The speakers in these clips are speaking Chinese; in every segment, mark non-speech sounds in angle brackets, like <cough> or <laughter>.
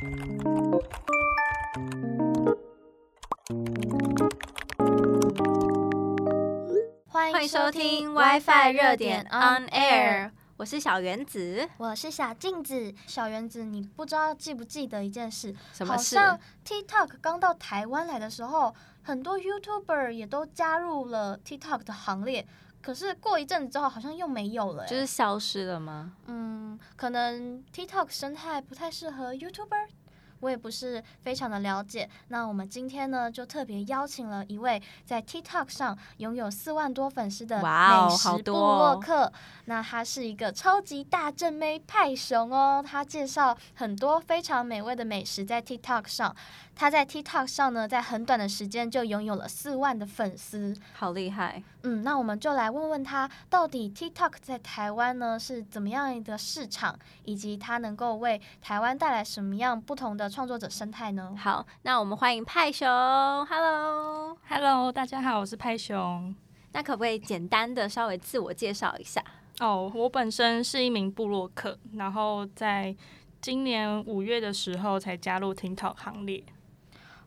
欢迎收听 WiFi 热点 On Air，我是小原子，我是小镜子。小原子，你不知道记不记得一件事？什么事？好像 TikTok 刚到台湾来的时候，很多 YouTuber 也都加入了 TikTok 的行列。可是过一阵子之后，好像又没有了，就是消失了吗？嗯，可能 TikTok 生态不太适合 YouTuber。我也不是非常的了解。那我们今天呢，就特别邀请了一位在 TikTok 上拥有四万多粉丝的美食部落客。Wow, 那他是一个超级大正妹派熊哦。他介绍很多非常美味的美食在 TikTok 上。他在 TikTok 上呢，在很短的时间就拥有了四万的粉丝，好厉害。嗯，那我们就来问问他，到底 TikTok 在台湾呢是怎么样一个市场，以及他能够为台湾带来什么样不同的创作者生态呢？好，那我们欢迎派熊。Hello，Hello，大家好，我是派熊。那可不可以简单的稍微自我介绍一下？哦，oh, 我本身是一名布洛克，然后在今年五月的时候才加入 TikTok 行列。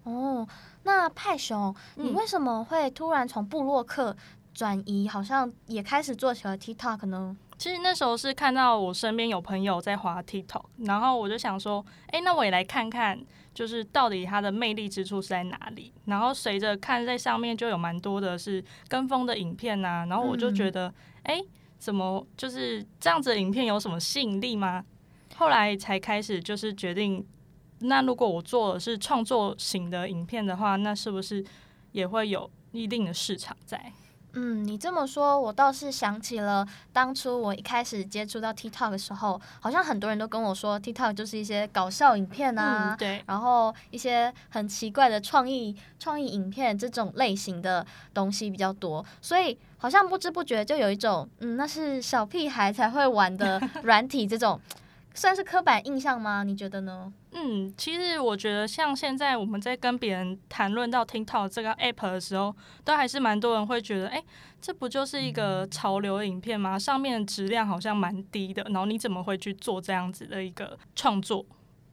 哦，那派熊，你为什么会突然从布洛克转移，好像也开始做起了 TikTok 呢？其实那时候是看到我身边有朋友在滑 TikTok，然后我就想说，哎，那我也来看看，就是到底它的魅力之处是在哪里。然后随着看在上面就有蛮多的是跟风的影片呐，然后我就觉得，哎，怎么就是这样子的影片有什么吸引力吗？后来才开始就是决定。那如果我做的是创作型的影片的话，那是不是也会有一定的市场在？嗯，你这么说，我倒是想起了当初我一开始接触到 TikTok 的时候，好像很多人都跟我说，TikTok 就是一些搞笑影片啊，嗯、对，然后一些很奇怪的创意创意影片这种类型的东西比较多，所以好像不知不觉就有一种，嗯，那是小屁孩才会玩的软体这种。<laughs> 算是刻板印象吗？你觉得呢？嗯，其实我觉得像现在我们在跟别人谈论到 TikTok 这个 app 的时候，都还是蛮多人会觉得，哎、这不就是一个潮流影片吗？上面的质量好像蛮低的，然后你怎么会去做这样子的一个创作？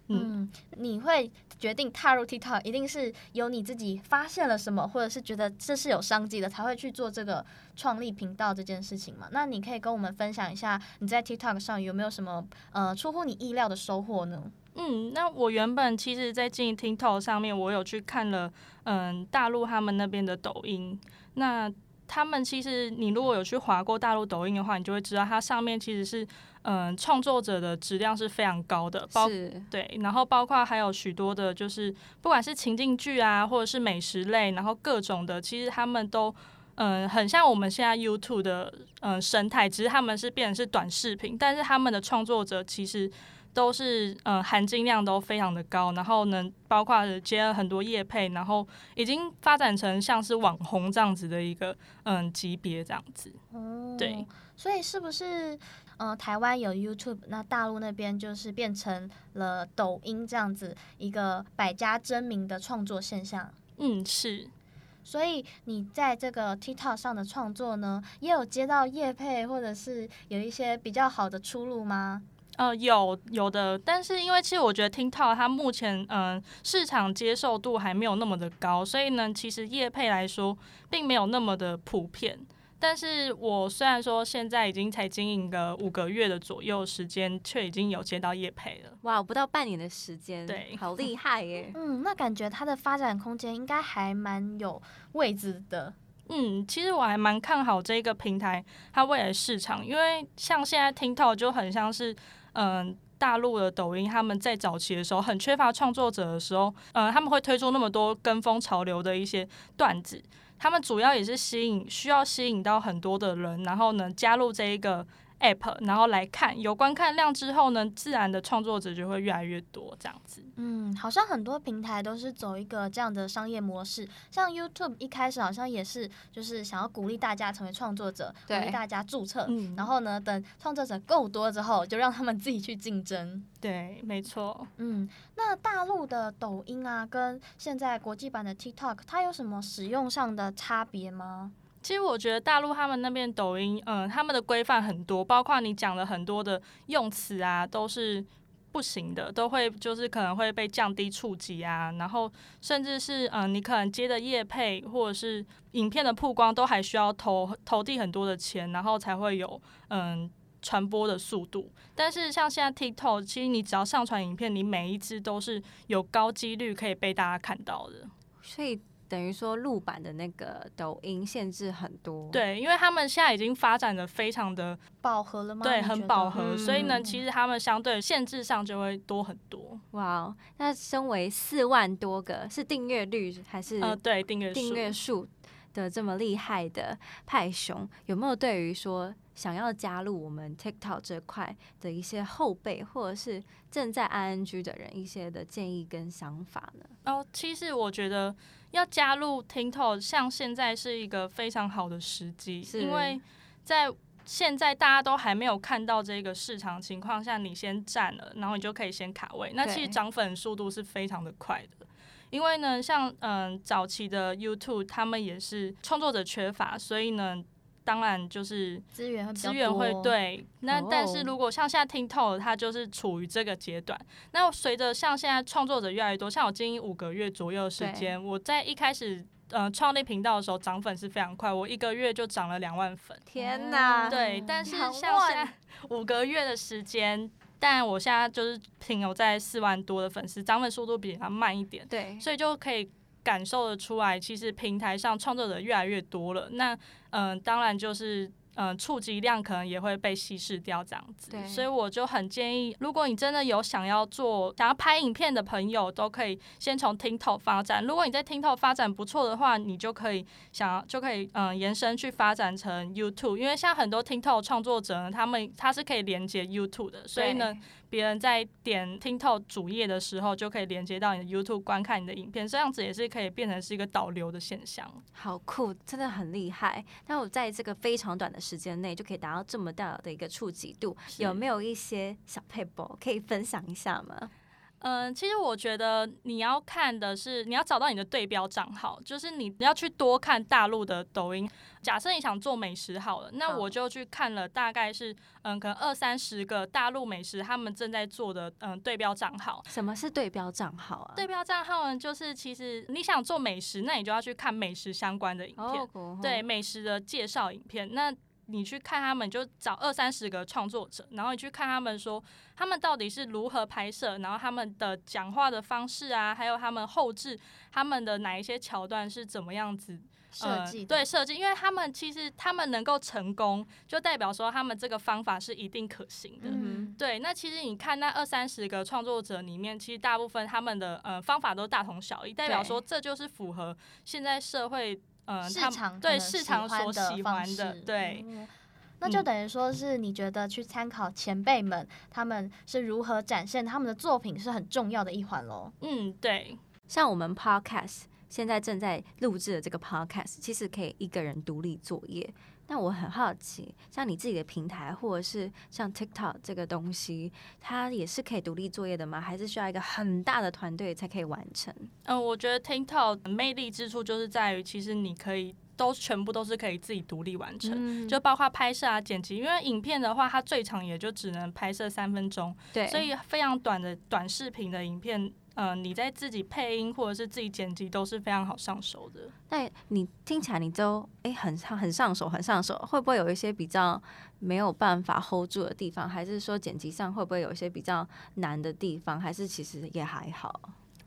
嗯，你会决定踏入 TikTok，一定是有你自己发现了什么，或者是觉得这是有商机的，才会去做这个创立频道这件事情嘛？那你可以跟我们分享一下，你在 TikTok 上有没有什么呃出乎你意料的收获呢？嗯，那我原本其实，在经营 TikTok 上面，我有去看了嗯大陆他们那边的抖音，那他们其实你如果有去划过大陆抖音的话，你就会知道它上面其实是。嗯，创作者的质量是非常高的，包对，然后包括还有许多的，就是不管是情境剧啊，或者是美食类，然后各种的，其实他们都嗯很像我们现在 YouTube 的嗯生态，只是他们是变成是短视频，但是他们的创作者其实都是嗯含金量都非常的高，然后呢，包括接了很多业配，然后已经发展成像是网红这样子的一个嗯级别这样子，哦，对，所以是不是？嗯，台湾有 YouTube，那大陆那边就是变成了抖音这样子一个百家争鸣的创作现象。嗯，是。所以你在这个 TikTok 上的创作呢，也有接到业配，或者是有一些比较好的出路吗？呃，有有的，但是因为其实我觉得 TikTok 它目前嗯、呃、市场接受度还没有那么的高，所以呢，其实业配来说并没有那么的普遍。但是我虽然说现在已经才经营个五个月的左右时间，却已经有接到业配了。哇，不到半年的时间，对，好厉害耶！<laughs> 嗯，那感觉它的发展空间应该还蛮有位置的。嗯，其实我还蛮看好这个平台它未来市场，因为像现在 TikTok 就很像是嗯、大陆的抖音，他们在早期的时候很缺乏创作者的时候，嗯、呃，他们会推出那么多跟风潮流的一些段子。他们主要也是吸引需要吸引到很多的人，然后呢加入这一个 app，然后来看，有观看量之后呢，自然的创作者就会越来越多这样子。嗯，好像很多平台都是走一个这样的商业模式，像 YouTube 一开始好像也是，就是想要鼓励大家成为创作者，鼓励大家注册，嗯、然后呢，等创作者够多之后，就让他们自己去竞争。对，没错。嗯，那大陆的抖音啊，跟现在国际版的 TikTok，它有什么使用上的差别吗？其实我觉得大陆他们那边抖音，嗯，他们的规范很多，包括你讲了很多的用词啊，都是不行的，都会就是可能会被降低触及啊，然后甚至是嗯、你可能接的业配或者是影片的曝光，都还需要投投递很多的钱，然后才会有嗯传播的速度。但是像现在 TikTok，其实你只要上传影片，你每一支都是有高几率可以被大家看到的，所以。等于说，录版的那个抖音限制很多。对，因为他们现在已经发展的非常的饱和了吗？对，很饱和，嗯、所以呢，其实他们相对限制上就会多很多。哇，那身为四万多个是订阅率还是？呃，对，订阅订阅数的这么厉害的派熊，有没有对于说想要加入我们 TikTok 这块的一些后辈，或者是正在 ing 的人一些的建议跟想法呢？哦，其实我觉得。要加入 TikTok，像现在是一个非常好的时机，因为在现在大家都还没有看到这个市场情况下，你先占了，然后你就可以先卡位。那其实涨粉速度是非常的快的，因为呢，像嗯早期的 YouTube，他们也是创作者缺乏，所以呢。当然就是资源资源会对，那但是如果像现在 TikTok，它就是处于这个阶段。那随着像现在创作者越来越多，像我经营五个月左右的时间，我在一开始呃创立频道的时候涨粉是非常快，我一个月就涨了两万粉。天哪！对，但是像现在五个月的时间，但我现在就是停留在四万多的粉丝，涨粉速度比较慢一点。对，所以就可以。感受得出来，其实平台上创作者越来越多了。那嗯、当然就是嗯，触及量可能也会被稀释掉这样子。所以我就很建议，如果你真的有想要做、想要拍影片的朋友，都可以先从 TikTok 发展。如果你在 TikTok 发展不错的话，你就可以想要就可以嗯延伸去发展成 YouTube，因为像很多 TikTok 创作者呢，他们他是可以连接 YouTube 的，所以呢。别人在点 TikTok 主页的时候，就可以连接到你的 YouTube 观看你的影片，这样子也是可以变成是一个导流的现象。好酷，真的很厉害。那我在这个非常短的时间内就可以达到这么大的一个触及度，有没有一些小 paper 可以分享一下吗？嗯，其实我觉得你要看的是，你要找到你的对标账号，就是你要去多看大陆的抖音。假设你想做美食好了，那我就去看了，大概是嗯，可能二三十个大陆美食他们正在做的嗯对标账号。什么是对标账号啊？对标账号呢，就是其实你想做美食，那你就要去看美食相关的影片，对美食的介绍影片。那你去看他们，就找二三十个创作者，然后你去看他们说他们到底是如何拍摄，然后他们的讲话的方式啊，还有他们后置他们的哪一些桥段是怎么样子设计？对设计，因为他们其实他们能够成功，就代表说他们这个方法是一定可行的。嗯、对，那其实你看那二三十个创作者里面，其实大部分他们的呃方法都大同小异，代表说这就是符合现在社会。嗯，市场对市场所喜欢的，对，嗯，那就等于说是你觉得去参考前辈们他们是如何展现他们的作品是很重要的一环喽。嗯，对，像我们 Podcast 现在正在录制的这个 Podcast，其实可以一个人独立作业。那我很好奇，像你自己的平台，或者是像 TikTok 这个东西，它也是可以独立作业的吗？还是需要一个很大的团队才可以完成？嗯，我觉得 TikTok 魅力之处就是在于，其实你可以都全部都是可以自己独立完成，嗯，就包括拍摄啊、剪辑。因为影片的话，它最长也就只能拍摄三分钟，对，所以非常短的短视频的影片。呃，你在自己配音或者是自己剪辑都是非常好上手的。但你听起来你都诶、很上很上手很上手，会不会有一些比较没有办法 hold 住的地方？还是说剪辑上会不会有一些比较难的地方？还是其实也还好？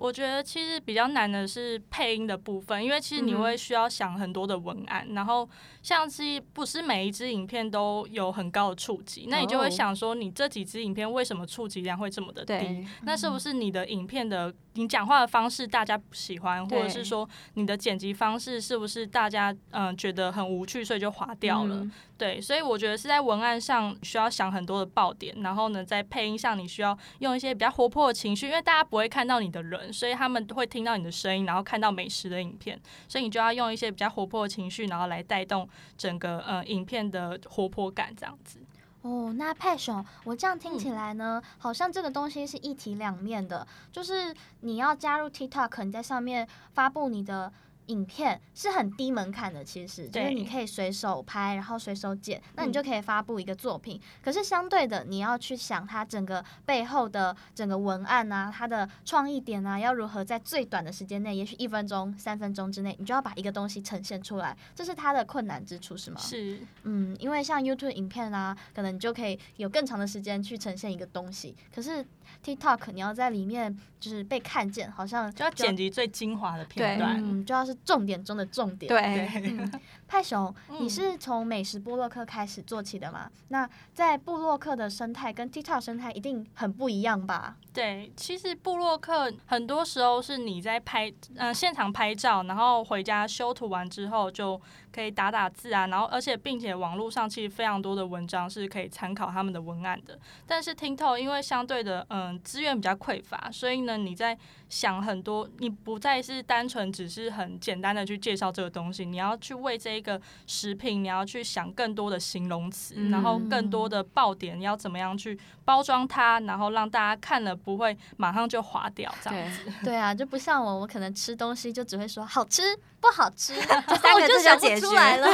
我觉得其实比较难的是配音的部分，因为其实你会需要想很多的文案，嗯、然后像是不是每一支影片都有很高的触及，那你就会想说，你这几支影片为什么触及量会这么的低？那是不是你的影片的你讲话的方式大家不喜欢，或者是说你的剪辑方式是不是大家嗯、呃、觉得很无趣，所以就划掉了？嗯对，所以我觉得是在文案上需要想很多的爆点，然后呢，在配音上你需要用一些比较活泼的情绪，因为大家不会看到你的人，所以他们会听到你的声音，然后看到美食的影片，所以你就要用一些比较活泼的情绪，然后来带动整个呃影片的活泼感这样子。哦，那派熊，我这样听起来呢，嗯、好像这个东西是一体两面的，就是你要加入 TikTok，你在上面发布你的。影片是很低门槛的，其实就是你可以随手拍，然后随手剪，那你就可以发布一个作品。可是相对的，你要去想它整个背后的整个文案啊，它的创意点啊，要如何在最短的时间内，也许一分钟、三分钟之内，你就要把一个东西呈现出来，这是它的困难之处，是吗？是，嗯，因为像 YouTube 影片啊，可能你就可以有更长的时间去呈现一个东西，可是 TikTok 你要在里面就是被看见，好像就要剪辑最精华的片段，嗯，就要是。重点中的重点。对，嗯、派熊，你是从美食部落客开始做起的吗？嗯、那在部落客的生态跟 TikTok 生态一定很不一样吧？对，其实部落客很多时候是你在拍，呃，现场拍照，然后回家修图完之后就可以打打字啊，然后而且并且网络上其实非常多的文章是可以参考他们的文案的。但是 TikTok 因为相对的，嗯、呃，资源比较匮乏，所以呢，你在想很多，你不再是单纯只是很简单的去介绍这个东西，你要去为这一个食品，你要去想更多的形容词，嗯、然后更多的爆点要怎么样去包装它，然后让大家看了不会马上就划掉这样子。对，<laughs> 对啊，就不像我，我可能吃东西就只会说好吃不好吃，<laughs> 这三个字就想不出来了。<laughs>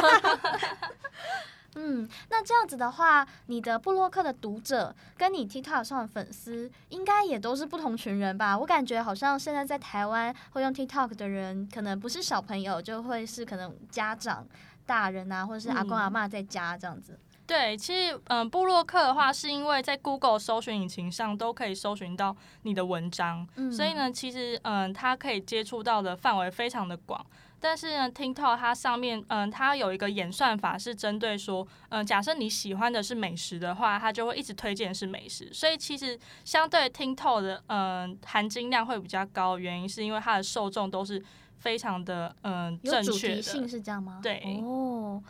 嗯，那这样子的话，你的布洛克的读者跟你 TikTok 上的粉丝，应该也都是不同群人吧？我感觉好像现在在台湾会用 TikTok 的人，可能不是小朋友，就会是可能家长、大人啊，或者是阿公阿嬷在家这样子。嗯、对，其实嗯，布洛克的话，是因为在 Google 搜寻引擎上都可以搜寻到你的文章，嗯、所以呢，其实嗯，它可以接触到的范围非常的广。但是呢，TikTok 它上面，嗯，它有一个演算法是针对说，嗯，假设你喜欢的是美食的话，它就会一直推荐是美食。所以其实相对 TikTok 的，嗯，含金量会比较高，原因是因为它的受众都是非常的，嗯，正确的。性是这样吗？对。哦。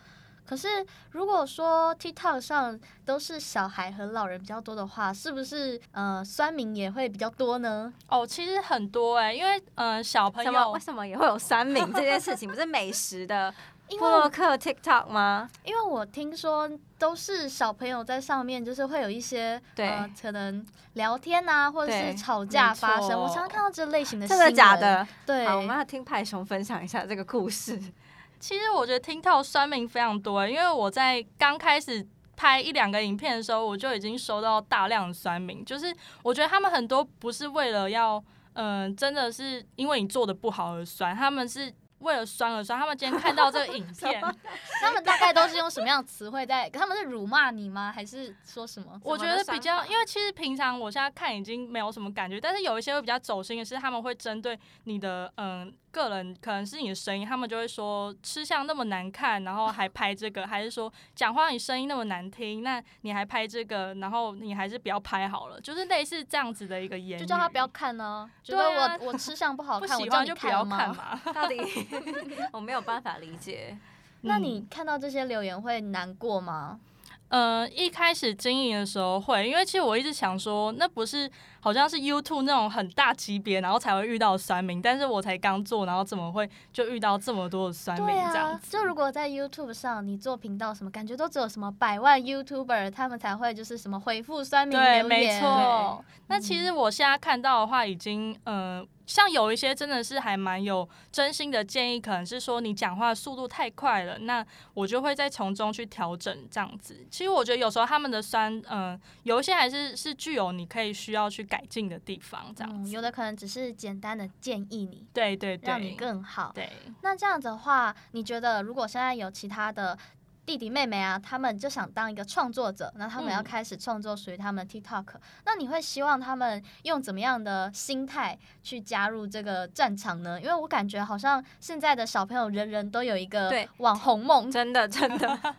可是，如果说 TikTok 上都是小孩和老人比较多的话，是不是呃酸民也会比较多呢？哦，其实很多哎、欸，因为呃小朋友为什么也会有酸民这件事情？不是美食的 <laughs> 部落客 TikTok 吗？因为我听说都是小朋友在上面，就是会有一些对呃可能聊天啊，或者是吵架发生。我常常看到这类型的新闻，真的假的？对，好，我们要听派熊分享一下这个故事。其实我觉得 TikTok 酸民非常多，因为我在刚开始拍一两个影片的时候，我就已经收到大量的酸民。就是我觉得他们很多不是为了要，嗯、呃，真的是因为你做的不好而酸，他们是。为了酸而酸，他们今天看到这个影片，他们大概都是用什么样的词汇在？他们是辱骂你吗？还是说什么？我觉得比较，因为其实平常我现在看已经没有什么感觉，但是有一些会比较走心的是，他们会针对你的嗯个人，可能是你的声音，他们就会说吃相那么难看，然后还拍这个，还是说讲话你声音那么难听，那你还拍这个，然后你还是不要拍好了，就是类似这样子的一个言语，就叫他不要看呢，觉得我、啊、我吃相不好看，我喜欢就不要看嘛，<laughs> 到底。<laughs> 我没有办法理解，那你看到这些留言会难过吗？嗯、呃，一开始经营的时候会，因为其实我一直想说，那不是好像是 YouTube 那种很大级别，然后才会遇到酸民，但是我才刚做，然后怎么会就遇到这么多的酸民这样子？啊，就如果在 YouTube 上你做频道什么，感觉都只有什么百万 YouTuber 他们才会就是什么回复酸民。对，没错。那其实我现在看到的话，已经嗯。呃像有一些真的是还蛮有真心的建议，可能是说你讲话速度太快了，那我就会再从中去调整这样子。其实我觉得有时候他们的酸，嗯、呃，有一些还是是具有你可以需要去改进的地方，这样子、嗯。有的可能只是简单的建议你，对对对，让你更好。对，那这样子的话，你觉得如果现在有其他的？弟弟妹妹啊，他们就想当一个创作者，那他们要开始创作属于他们的 TikTok，嗯。那你会希望他们用怎么样的心态去加入这个战场呢？因为我感觉好像现在的小朋友人人都有一个网红梦，真的真的。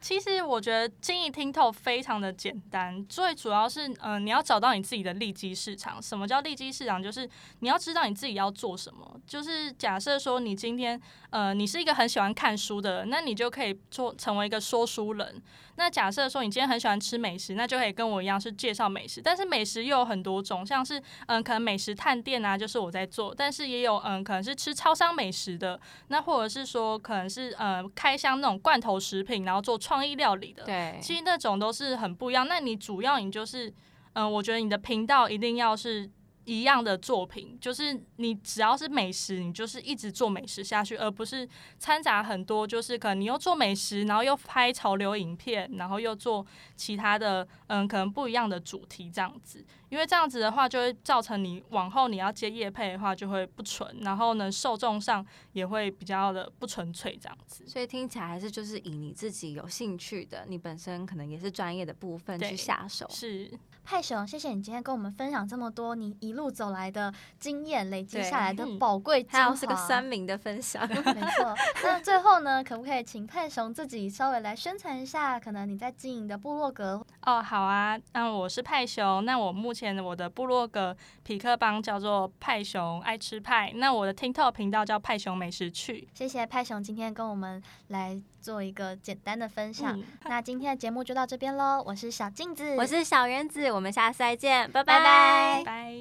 其实我觉得经营 TikTok 非常的简单，最主要是，嗯、你要找到你自己的利基市场。什么叫利基市场？就是你要知道你自己要做什么。就是假设说你今天，呃，你是一个很喜欢看书的人，那你就可以做成为一个说书人。那假设说你今天很喜欢吃美食，那就可以跟我一样是介绍美食。但是美食又有很多种，像是嗯、可能美食探店啊，就是我在做。但是也有嗯、可能是吃超商美食的，那或者是说可能是呃，开箱那种罐头食品，然后做创意料理的。对，其实那种都是很不一样。那你主要你就是嗯、呃，我觉得你的频道一定要是。一样的作品，就是你只要是美食，你就是一直做美食下去，而不是掺杂很多，就是可能你又做美食，然后又拍潮流影片，然后又做其他的，嗯，可能不一样的主题这样子。因为这样子的话，就会造成你往后你要接业配的话就会不纯，然后呢，受众上也会比较的不纯粹这样子。所以听起来还是就是以你自己有兴趣的，你本身可能也是专业的部分去下手。是。派熊，谢谢你今天跟我们分享这么多你一路走来的经验，累积下来的宝贵精华，还有是个酸民的分享。没错。那最后呢，可不可以请派熊自己稍微来宣传一下，可能你在经营的部落格？哦，好啊。那我是派熊，那我目前我的部落格匹克邦叫做派熊爱吃派，那我的 TikTok 频道叫派熊美食趣。谢谢派熊今天跟我们来做一个简单的分享。嗯、那今天的节目就到这边喽，我是小镜子，我是小原子。我们下次再见，拜拜拜拜。拜拜。